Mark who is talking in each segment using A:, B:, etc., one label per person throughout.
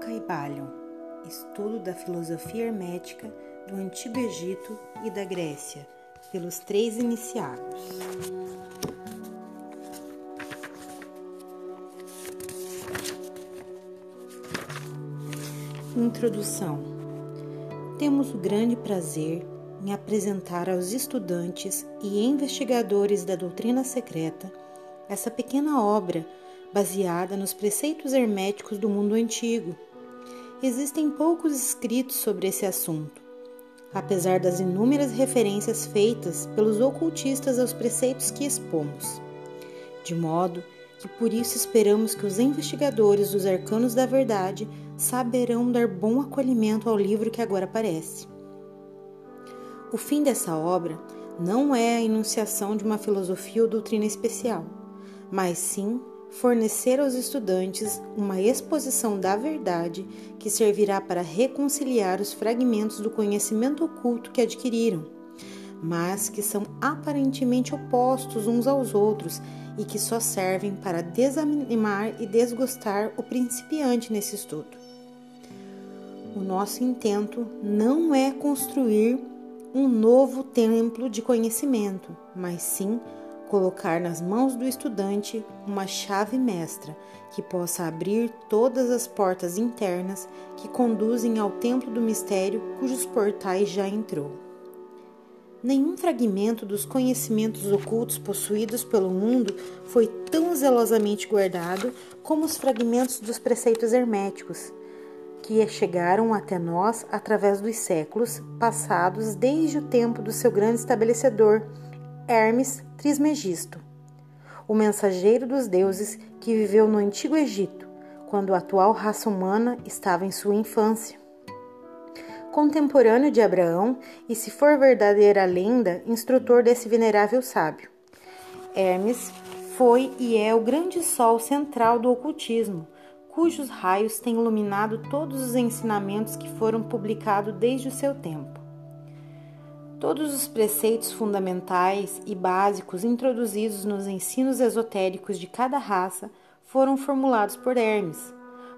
A: Caibalion, estudo da filosofia hermética do Antigo Egito e da Grécia, pelos três iniciados. Introdução Temos o grande prazer em apresentar aos estudantes e investigadores da doutrina secreta essa pequena obra baseada nos preceitos herméticos do mundo antigo. Existem poucos escritos sobre esse assunto, apesar das inúmeras referências feitas pelos ocultistas aos preceitos que expomos. De modo que por isso esperamos que os investigadores dos arcanos da verdade saberão dar bom acolhimento ao livro que agora aparece. O fim dessa obra não é a enunciação de uma filosofia ou doutrina especial, mas sim fornecer aos estudantes uma exposição da verdade que servirá para reconciliar os fragmentos do conhecimento oculto que adquiriram, mas que são aparentemente opostos uns aos outros e que só servem para desanimar e desgostar o principiante nesse estudo. O nosso intento não é construir um novo templo de conhecimento, mas sim colocar nas mãos do estudante uma chave mestra que possa abrir todas as portas internas que conduzem ao templo do mistério cujos portais já entrou. Nenhum fragmento dos conhecimentos ocultos possuídos pelo mundo foi tão zelosamente guardado como os fragmentos dos preceitos herméticos, que chegaram até nós através dos séculos passados desde o tempo do seu grande estabelecedor, Hermes Trismegisto, o mensageiro dos deuses que viveu no Antigo Egito, quando a atual raça humana estava em sua infância. Contemporâneo de Abraão e, se for verdadeira a lenda, instrutor desse venerável sábio. Hermes foi e é o grande sol central do ocultismo, cujos raios têm iluminado todos os ensinamentos que foram publicados desde o seu tempo. Todos os preceitos fundamentais e básicos introduzidos nos ensinos esotéricos de cada raça foram formulados por Hermes,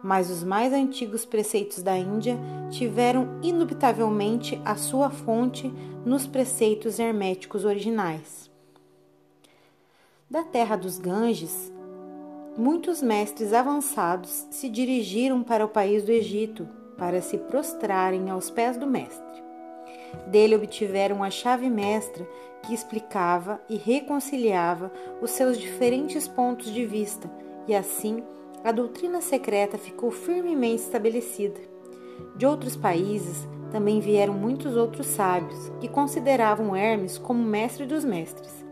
A: mas os mais antigos preceitos da Índia tiveram indubitavelmente a sua fonte nos preceitos herméticos originais. Da terra dos Ganges, muitos mestres avançados se dirigiram para o país do Egito para se prostrarem aos pés do mestre. Dele obtiveram a chave mestra que explicava e reconciliava os seus diferentes pontos de vista, e assim a doutrina secreta ficou firmemente estabelecida. De outros países também vieram muitos outros sábios que consideravam Hermes como mestre dos mestres.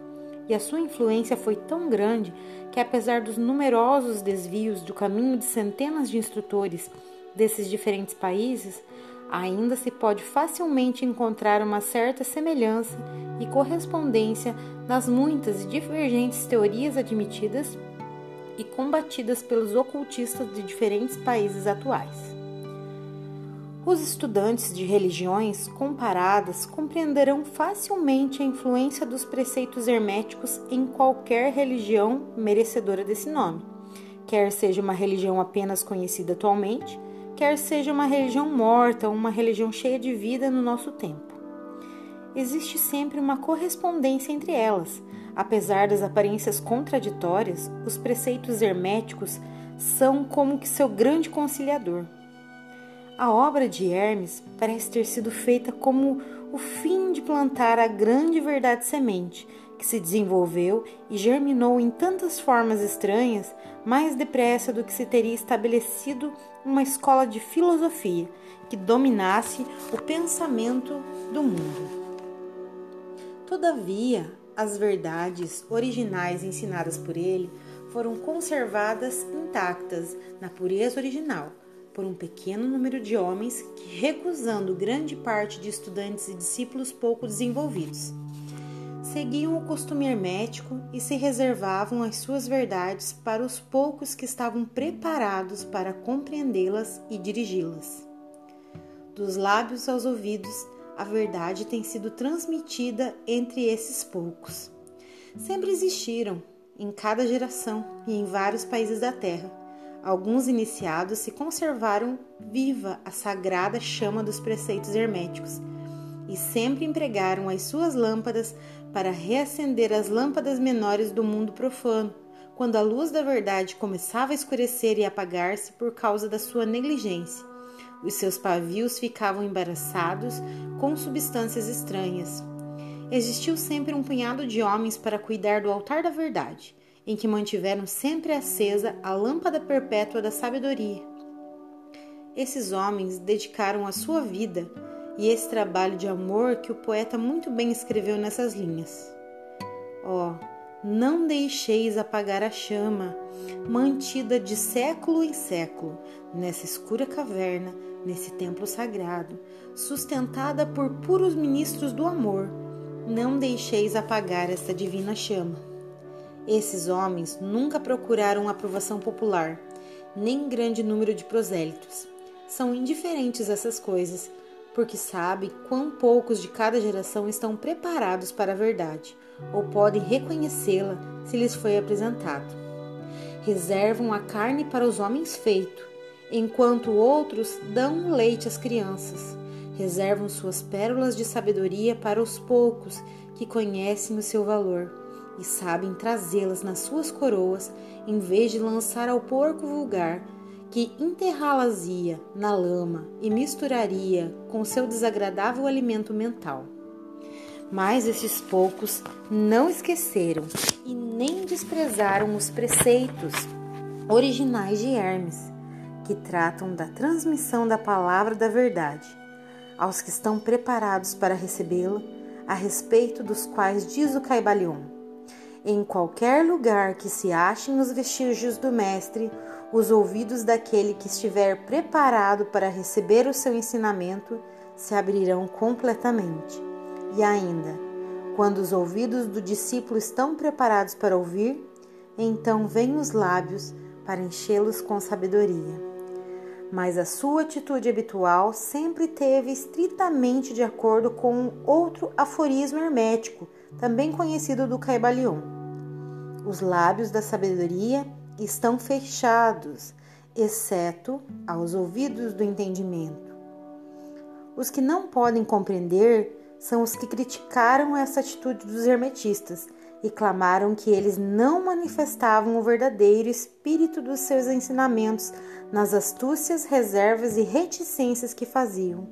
A: E a sua influência foi tão grande que, apesar dos numerosos desvios do caminho de centenas de instrutores desses diferentes países, ainda se pode facilmente encontrar uma certa semelhança e correspondência nas muitas e divergentes teorias admitidas e combatidas pelos ocultistas de diferentes países atuais. Os estudantes de religiões comparadas compreenderão facilmente a influência dos preceitos herméticos em qualquer religião merecedora desse nome, quer seja uma religião apenas conhecida atualmente, quer seja uma religião morta ou uma religião cheia de vida no nosso tempo. Existe sempre uma correspondência entre elas. Apesar das aparências contraditórias, os preceitos herméticos são como que seu grande conciliador. A obra de Hermes parece ter sido feita como o fim de plantar a grande verdade semente, que se desenvolveu e germinou em tantas formas estranhas mais depressa do que se teria estabelecido uma escola de filosofia que dominasse o pensamento do mundo. Todavia, as verdades originais ensinadas por ele foram conservadas intactas na pureza original por um pequeno número de homens que, recusando grande parte de estudantes e discípulos pouco desenvolvidos, seguiam o costume hermético e se reservavam as suas verdades para os poucos que estavam preparados para compreendê-las e dirigi-las. Dos lábios aos ouvidos, a verdade tem sido transmitida entre esses poucos. Sempre existiram, em cada geração e em vários países da Terra, alguns iniciados se conservaram viva a sagrada chama dos preceitos herméticos e sempre empregaram as suas lâmpadas para reacender as lâmpadas menores do mundo profano, quando a luz da verdade começava a escurecer e apagar-se por causa da sua negligência. Os seus pavios ficavam embaraçados com substâncias estranhas. Existiu sempre um punhado de homens para cuidar do altar da verdade, em que mantiveram sempre acesa a lâmpada perpétua da sabedoria. Esses homens dedicaram a sua vida e esse trabalho de amor que o poeta muito bem escreveu nessas linhas. Ó, oh, não deixeis apagar a chama, mantida de século em século, nessa escura caverna, nesse templo sagrado, sustentada por puros ministros do amor. Não deixeis apagar esta divina chama. Esses homens nunca procuraram aprovação popular, nem grande número de prosélitos. São indiferentes a essas coisas porque sabe quão poucos de cada geração estão preparados para a verdade ou podem reconhecê-la se lhes foi apresentado. Reservam a carne para os homens feitos, enquanto outros dão leite às crianças. Reservam suas pérolas de sabedoria para os poucos que conhecem o seu valor e sabem trazê-las nas suas coroas, em vez de lançar ao porco vulgar que enterrá-las-ia na lama e misturaria com seu desagradável alimento mental. Mas esses poucos não esqueceram e nem desprezaram os preceitos originais de Hermes, que tratam da transmissão da palavra da verdade aos que estão preparados para recebê-la, a respeito dos quais diz o Caibalion: Em qualquer lugar que se achem os vestígios do Mestre, os ouvidos daquele que estiver preparado para receber o seu ensinamento se abrirão completamente. E ainda, quando os ouvidos do discípulo estão preparados para ouvir, então vêm os lábios para enchê-los com sabedoria. Mas a sua atitude habitual sempre teve estritamente de acordo com outro aforismo hermético, também conhecido do Caibalion. Os lábios da sabedoria estão fechados, exceto aos ouvidos do entendimento. Os que não podem compreender são os que criticaram essa atitude dos hermetistas e clamaram que eles não manifestavam o verdadeiro espírito dos seus ensinamentos nas astúcias, reservas e reticências que faziam.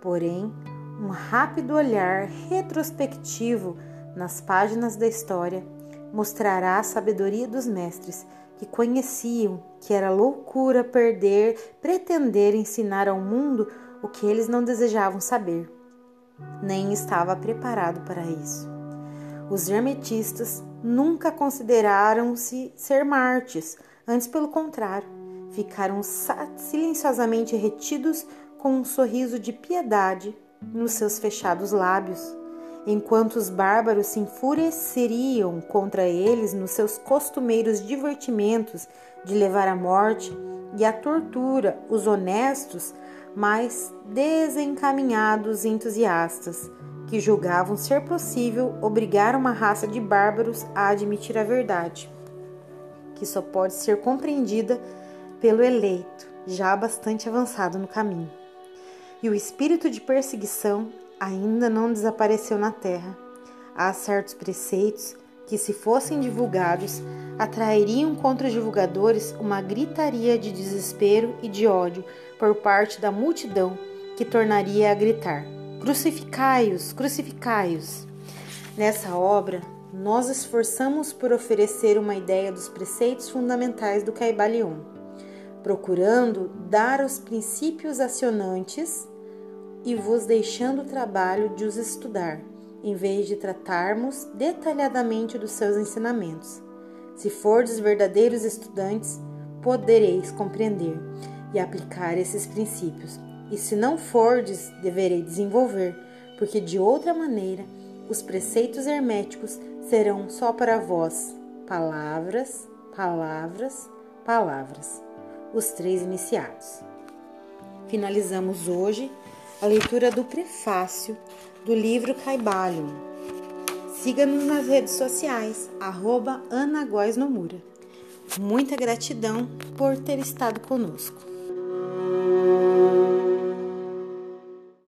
A: Porém, um rápido olhar retrospectivo nas páginas da história mostrará a sabedoria dos mestres que conheciam que era loucura perder, pretender ensinar ao mundo o que eles não desejavam saber, nem estava preparado para isso. Os hermetistas nunca consideraram-se ser mártires, antes pelo contrário, ficaram silenciosamente retidos com um sorriso de piedade nos seus fechados lábios enquanto os bárbaros se enfureceriam contra eles nos seus costumeiros divertimentos de levar à morte e à tortura os honestos, mas desencaminhados entusiastas, que julgavam ser possível obrigar uma raça de bárbaros a admitir a verdade, que só pode ser compreendida pelo eleito, já bastante avançado no caminho. E o espírito de perseguição ainda não desapareceu na terra. Há certos preceitos que, se fossem divulgados, atrairiam contra os divulgadores uma gritaria de desespero e de ódio por parte da multidão que tornaria a gritar: Crucificai-os, crucificai-os! Nessa obra, nós esforçamos por oferecer uma ideia dos preceitos fundamentais do Caibalion, procurando dar os princípios acionantes e vos deixando o trabalho de os estudar, em vez de tratarmos detalhadamente dos seus ensinamentos. Se fordes verdadeiros estudantes, podereis compreender e aplicar esses princípios, e se não fordes, deverei desenvolver, porque de outra maneira os preceitos herméticos serão só para vós palavras, palavras, palavras, os três iniciados. Finalizamos hoje a leitura do prefácio do livro Caibalion. Siga-nos nas redes sociais, arroba Ana Góes Nomura. Muita gratidão por ter estado conosco.